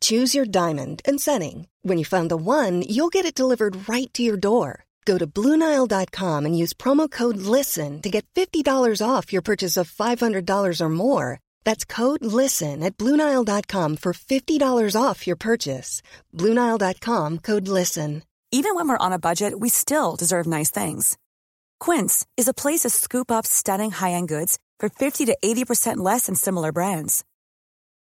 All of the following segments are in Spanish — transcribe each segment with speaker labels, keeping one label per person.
Speaker 1: Choose your diamond and setting. When you find the one, you'll get it delivered right to your door. Go to Bluenile.com and use promo code LISTEN to get $50 off your purchase of $500 or more. That's code LISTEN at Bluenile.com for $50 off your purchase. Bluenile.com code LISTEN.
Speaker 2: Even when we're on a budget, we still deserve nice things. Quince is a place to scoop up stunning high end goods for 50 to 80% less than similar brands.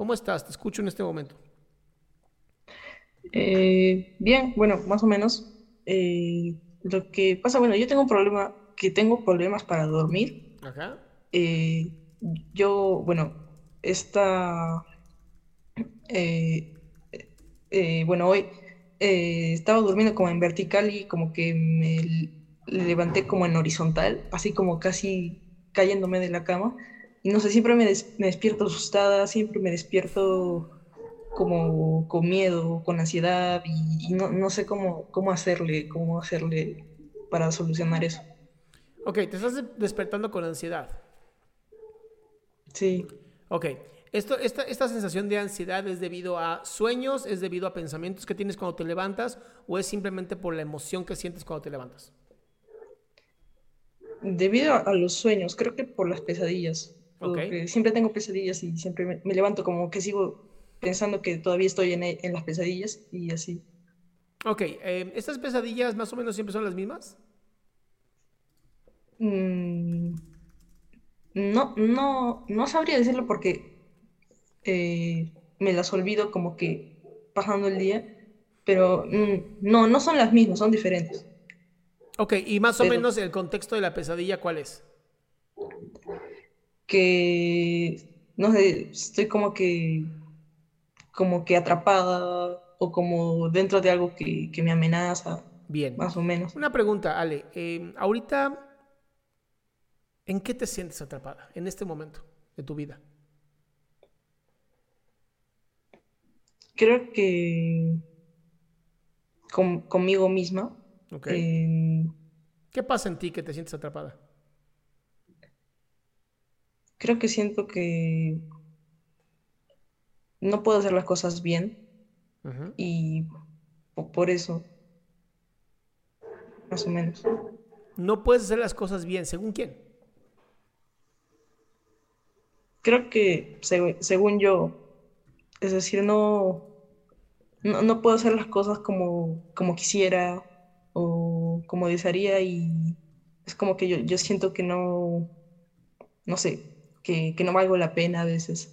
Speaker 3: ¿Cómo estás? Te escucho en este momento.
Speaker 4: Eh, bien, bueno, más o menos. Eh, lo que pasa, bueno, yo tengo un problema, que tengo problemas para dormir.
Speaker 3: Ajá.
Speaker 4: Eh, yo, bueno, esta, eh, eh, bueno, hoy estaba durmiendo como en vertical y como que me levanté como en horizontal, así como casi cayéndome de la cama. Y no sé, siempre me, des- me despierto asustada, siempre me despierto como con miedo, con ansiedad y, y no, no sé cómo, cómo hacerle, cómo hacerle para solucionar eso.
Speaker 3: Ok, te estás de- despertando con ansiedad.
Speaker 4: Sí.
Speaker 3: Ok, Esto, esta, esta sensación de ansiedad es debido a sueños, es debido a pensamientos que tienes cuando te levantas o es simplemente por la emoción que sientes cuando te levantas.
Speaker 4: Debido a, a los sueños, creo que por las pesadillas.
Speaker 3: Ok.
Speaker 4: Porque siempre tengo pesadillas y siempre me, me levanto como que sigo pensando que todavía estoy en, en las pesadillas y así.
Speaker 3: Ok, eh, ¿estas pesadillas más o menos siempre son las mismas?
Speaker 4: Mm, no, no, no sabría decirlo porque eh, me las olvido como que pasando el día, pero mm, no, no son las mismas, son diferentes.
Speaker 3: Ok, y más o
Speaker 4: Pero-
Speaker 3: menos el contexto de la pesadilla, ¿cuál es?
Speaker 4: Que, no sé, estoy como que, como que atrapada o como dentro de algo que, que me amenaza,
Speaker 3: Bien.
Speaker 4: más o menos.
Speaker 3: Una pregunta, Ale. eh, ahorita, ¿en qué te sientes atrapada en este momento de tu vida?
Speaker 4: Creo que con- conmigo misma.
Speaker 3: Ok.
Speaker 4: eh,
Speaker 3: ¿Qué pasa en ti que te sientes atrapada?
Speaker 4: Creo que siento que no puedo hacer las cosas bien y po- por eso, más o menos.
Speaker 3: No puedes hacer las cosas bien, ¿según quién?
Speaker 4: Creo que seg- según yo, es decir, no, no, no puedo hacer las cosas como, como quisiera o como desearía y es como que yo, yo siento que no, no sé, que, que no valgo la pena a veces.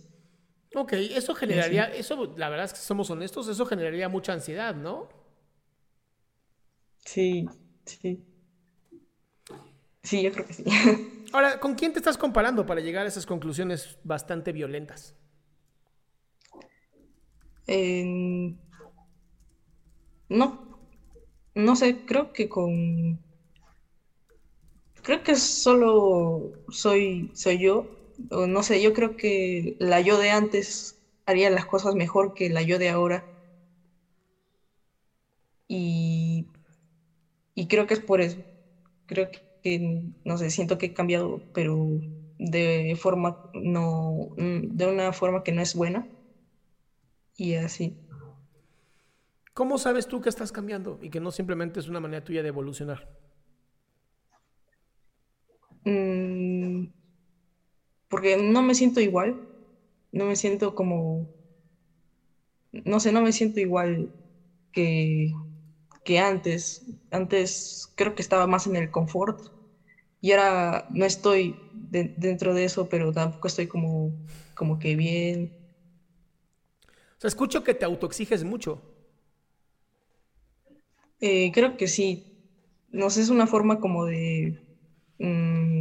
Speaker 3: Ok, eso generaría, eso, la verdad es que si somos honestos, eso generaría mucha ansiedad, ¿no?
Speaker 4: Sí, sí. Sí, yo creo que sí.
Speaker 3: Ahora, ¿con quién te estás comparando para llegar a esas conclusiones bastante violentas?
Speaker 4: En- No, no sé, creo que con... Creo que solo soy, soy yo. O no sé, yo creo que la yo de antes haría las cosas mejor que la yo de ahora. Y, y creo que es por eso. Creo que, no sé, siento que he cambiado, pero de forma no, de una forma que no es buena. Y así.
Speaker 3: ¿Cómo sabes tú que estás cambiando y que no simplemente es una manera tuya de evolucionar?
Speaker 4: Mm, porque no me siento igual, no me siento como, no sé, no me siento igual que, que antes, antes creo que estaba más en el confort y ahora no estoy dentro de eso, pero tampoco estoy como, como que bien.
Speaker 3: O sea, escucho que te autoexiges mucho.
Speaker 4: Eh, creo que sí. No sé, es una forma como de, mm,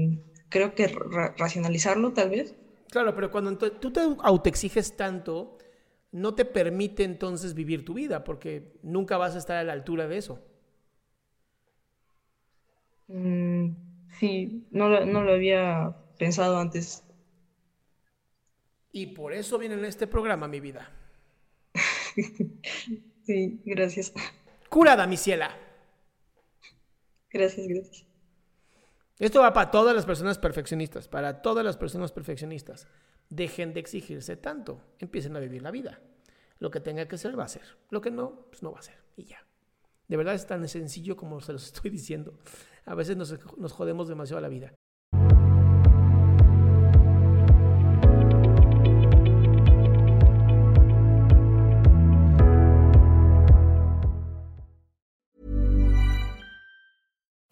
Speaker 4: creo que racionalizarlo tal vez.
Speaker 3: Claro, pero cuando tú te autoexiges tanto, no te permite entonces vivir tu vida, porque nunca vas a estar a la altura de eso.
Speaker 4: Mm, sí, no lo, había pensado antes.
Speaker 3: Y por eso viene en este programa, mi vida.
Speaker 4: sí, gracias.
Speaker 3: Curada, mi ciela.
Speaker 4: Gracias, gracias.
Speaker 3: Esto va para todas las personas perfeccionistas, para todas las personas perfeccionistas. Dejen de exigirse tanto, empiecen a vivir la vida. Lo que tenga que ser va a ser, lo que no, pues no va a ser y ya. De verdad es tan sencillo como se los estoy diciendo. A veces nos, nos jodemos demasiado la vida.